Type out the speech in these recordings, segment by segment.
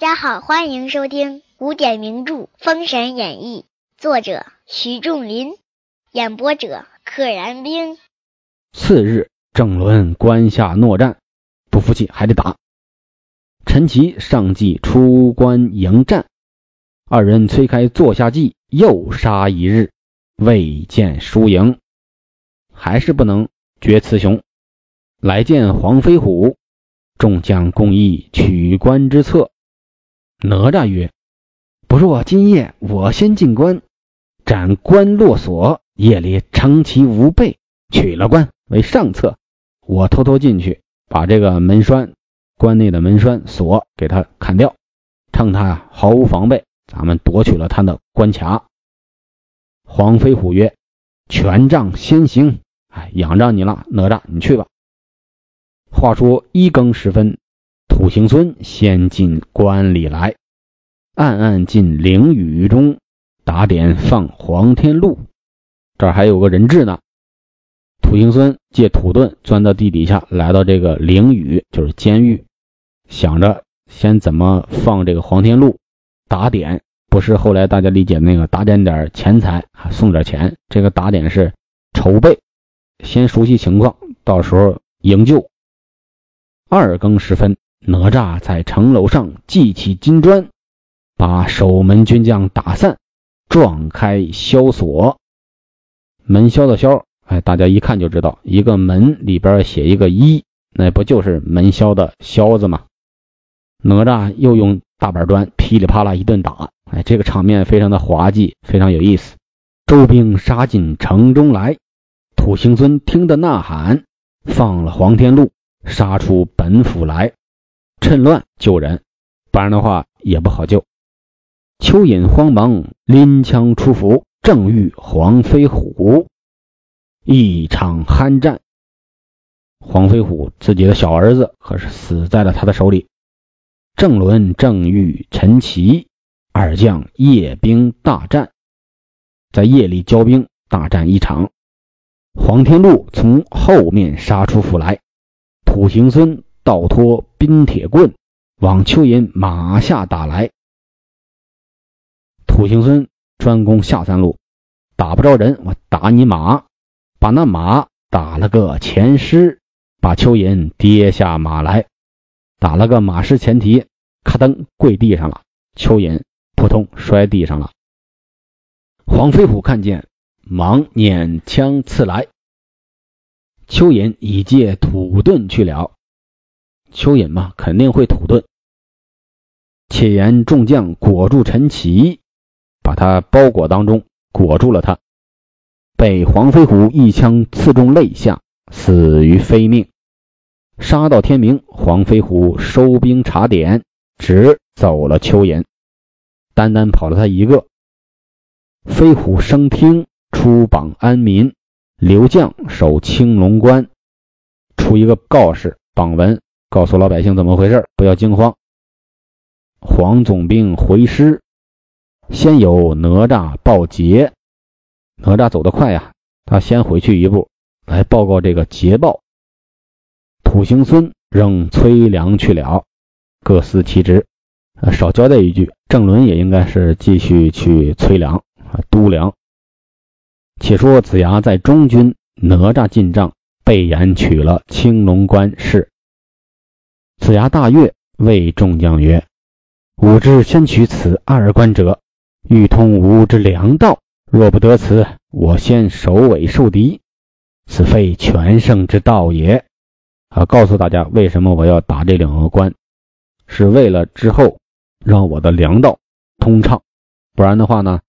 大家好，欢迎收听古典名著《封神演义》，作者徐仲林，演播者可燃冰。次日，郑伦关下诺战，不服气还得打。陈奇上计出关迎战，二人催开坐下计，又杀一日，未见输赢，还是不能决雌雄。来见黄飞虎，众将共议取关之策。哪吒曰：“不若今夜我先进关，斩关落锁，夜里乘其无备，取了关为上策。我偷偷进去，把这个门栓关内的门栓锁给他砍掉，趁他毫无防备，咱们夺取了他的关卡。”黄飞虎曰：“权杖先行，哎，仰仗你了，哪吒，你去吧。”话说一更时分，土行孙先进关里来，暗暗进灵雨中打点放黄天禄。这儿还有个人质呢。土行孙借土遁钻到地底下，来到这个灵雨，就是监狱，想着先怎么放这个黄天禄。打点不是后来大家理解那个打点点钱财啊，送点钱。这个打点是筹备，先熟悉情况，到时候营救。二更时分，哪吒在城楼上系起金砖，把守门军将打散，撞开萧锁。门萧的萧，哎，大家一看就知道，一个门里边写一个一，那不就是门萧的萧字吗？哪吒又用大板砖噼里啪啦一顿打，哎，这个场面非常的滑稽，非常有意思。周兵杀进城中来，土行孙听得呐喊，放了黄天禄。杀出本府来，趁乱救人，不然的话也不好救。蚯蚓慌忙拎枪出府，正遇黄飞虎，一场酣战。黄飞虎自己的小儿子可是死在了他的手里。郑伦正遇陈奇二将夜兵大战，在夜里交兵大战一场。黄天禄从后面杀出府来。土行孙倒拖冰铁棍往蚯蚓马下打来，土行孙专攻下三路，打不着人，我打你马，把那马打了个前尸，把蚯蚓跌下马来，打了个马失前蹄，咔噔跪地上了，蚯蚓扑通摔地上了。黄飞虎看见，忙捻枪刺来。蚯蚓已借土遁去了，蚯蚓嘛，肯定会土遁。且言众将裹住陈奇，把他包裹当中，裹住了他，被黄飞虎一枪刺中肋下，死于非命。杀到天明，黄飞虎收兵查点，只走了蚯蚓，单单跑了他一个。飞虎升听，出榜安民。刘将守青龙关，出一个告示榜文，告诉老百姓怎么回事，不要惊慌。黄总兵回师，先有哪吒报捷。哪吒走得快呀，他先回去一步，来报告这个捷报。土行孙仍催粮去了，各司其职。少交代一句，郑伦也应该是继续去催粮啊，督粮。且说子牙在中军，哪吒进帐，被言取了青龙关事。子牙大悦，谓众将曰：“吾之先取此二关者，欲通吾之粮道。若不得此，我先首尾受敌，此非全胜之道也。”啊，告诉大家为什么我要打这两个关，是为了之后让我的粮道通畅，不然的话呢？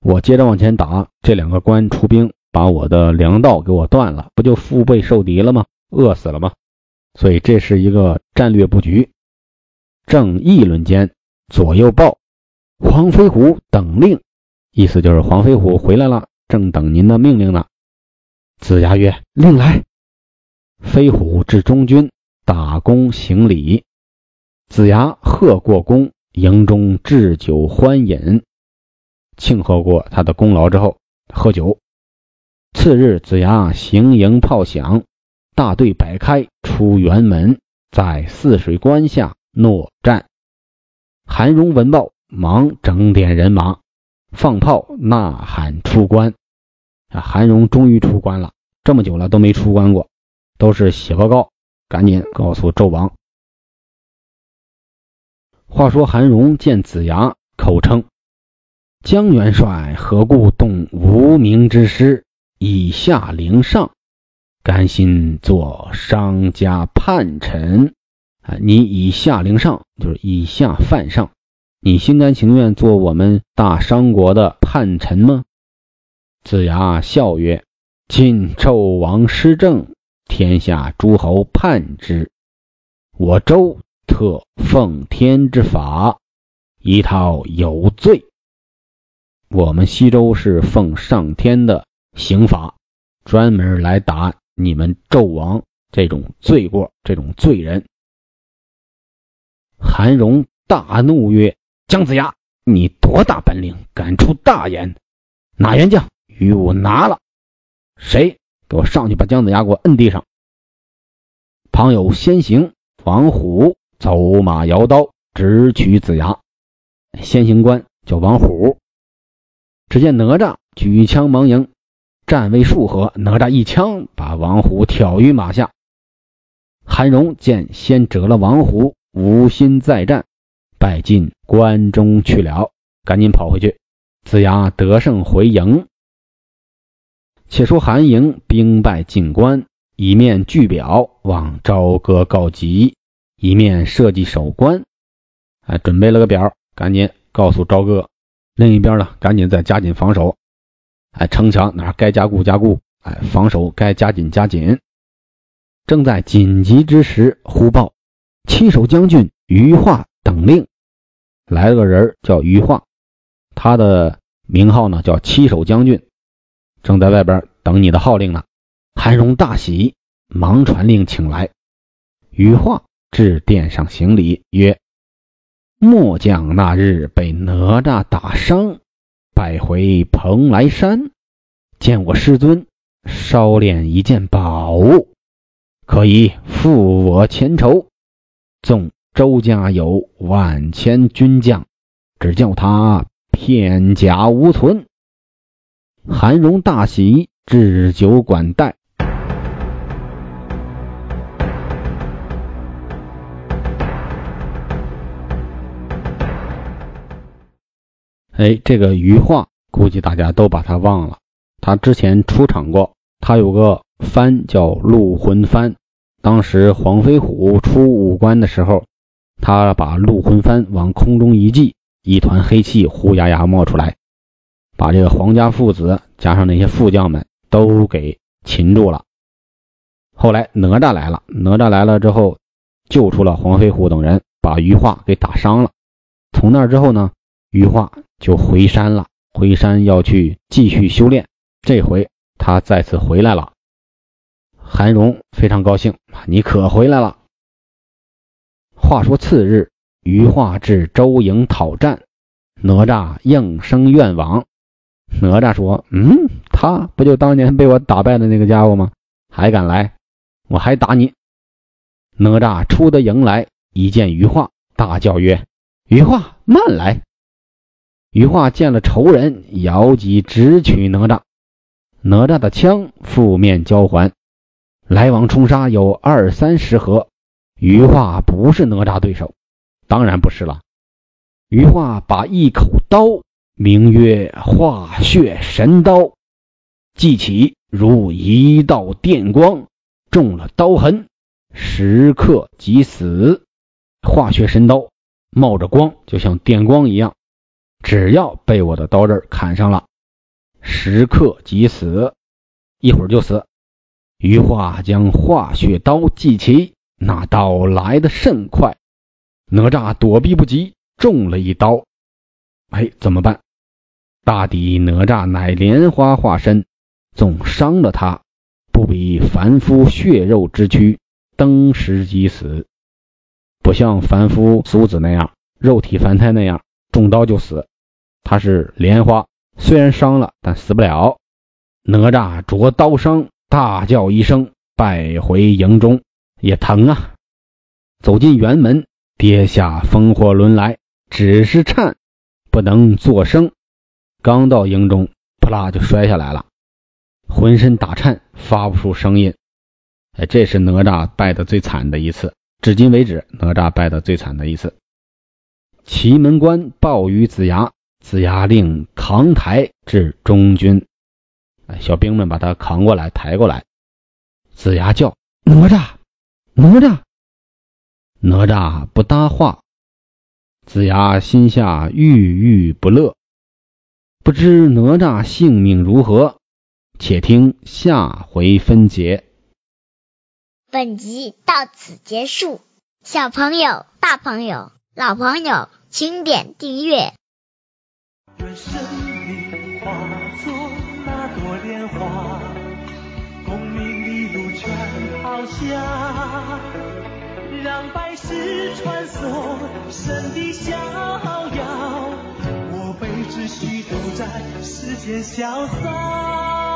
我接着往前打，这两个关出兵，把我的粮道给我断了，不就腹背受敌了吗？饿死了吗？所以这是一个战略布局。正议论间，左右报黄飞虎等令，意思就是黄飞虎回来了，正等您的命令呢。子牙曰：“令来。”飞虎至中军，打躬行礼。子牙贺过功，营中置酒欢饮。庆贺过他的功劳之后，喝酒。次日，子牙行营炮响，大队摆开出辕门，在泗水关下诺战。韩荣闻报，忙整点人马，放炮呐喊出关。啊，韩荣终于出关了，这么久了都没出关过，都是写报告，赶紧告诉纣王。话说韩荣见子牙，口称：“江元帅何故动无名之师，以下凌上？甘心做商家叛臣？啊，你以下凌上，就是以下犯上，你心甘情愿做我们大商国的叛臣吗？”子牙笑曰：“晋纣王失政，天下诸侯叛之，我周特奉天之法，一套有罪。我们西周是奉上天的刑法，专门来打你们纣王这种罪过、这种罪人。”韩荣大怒曰：“姜子牙，你多大本领，敢出大言？哪员将？”与我拿了，谁给我上去把姜子牙给我摁地上？旁有先行王虎走马摇刀直取子牙。先行官叫王虎。只见哪吒举枪忙迎，战未数合，哪吒一枪把王虎挑于马下。韩荣见先折了王虎，无心再战，败进关中去了，赶紧跑回去。子牙得胜回营。且说韩营兵败进关，一面据表往朝歌告急，一面设计守关。哎，准备了个表，赶紧告诉朝歌。另一边呢，赶紧再加紧防守。哎，城墙哪该加固加固，哎，防守该加紧加紧。正在紧急之时，忽报七守将军于化等令来了个人，叫于化，他的名号呢叫七守将军。正在外边等你的号令呢。韩荣大喜，忙传令请来。羽化至殿上行礼，曰：“末将那日被哪吒打伤，拜回蓬莱山，见我师尊烧炼一件宝物，可以复我前仇。纵周家有万千军将，只叫他片甲无存。”韩荣大喜，置酒管待。哎，这个余化估计大家都把他忘了。他之前出场过，他有个幡叫鹿魂幡。当时黄飞虎出五关的时候，他把鹿魂幡往空中一系，一团黑气呼呀呀冒出来。把这个皇家父子加上那些副将们都给擒住了。后来哪吒来了，哪吒来了之后救出了黄飞虎等人，把余化给打伤了。从那之后呢，余化就回山了，回山要去继续修炼。这回他再次回来了，韩荣非常高兴，你可回来了。话说次日，余化至周营讨战，哪吒应声愿往。哪吒说：“嗯，他不就当年被我打败的那个家伙吗？还敢来，我还打你！”哪吒出得营来，一见余化，大叫曰：“余化，慢来！”余化见了仇人，摇戟直取哪吒。哪吒的枪负面交还，来往冲杀有二三十合。余化不是哪吒对手，当然不是了。余化把一口刀。名曰化血神刀，记起如一道电光，中了刀痕，时刻即死。化血神刀冒着光，就像电光一样，只要被我的刀刃砍上了，时刻即死，一会儿就死。余化将化血刀记起，那刀来得甚快，哪吒躲避不及，中了一刀。哎，怎么办？大抵哪吒乃莲花化身，纵伤了他，不比凡夫血肉之躯，登时即死。不像凡夫俗子那样，肉体凡胎那样，中刀就死。他是莲花，虽然伤了，但死不了。哪吒着刀伤，大叫一声，败回营中，也疼啊！走进辕门，跌下风火轮来，只是颤，不能作声。刚到营中，扑啦就摔下来了，浑身打颤，发不出声音。哎，这是哪吒败的最惨的一次，至今为止哪吒败的最惨的一次。祁门关报于子牙，子牙令扛抬至中军。哎，小兵们把他扛过来，抬过来。子牙叫哪吒，哪吒，哪吒不搭话。子牙心下郁郁不乐，不知哪吒性命如何，且听下回分解。本集到此结束，小朋友、大朋友、老朋友，请点订阅。愿生命化作那朵莲花，功名利禄全抛下，让百世传颂神的逍遥。我辈只需都在世间潇洒。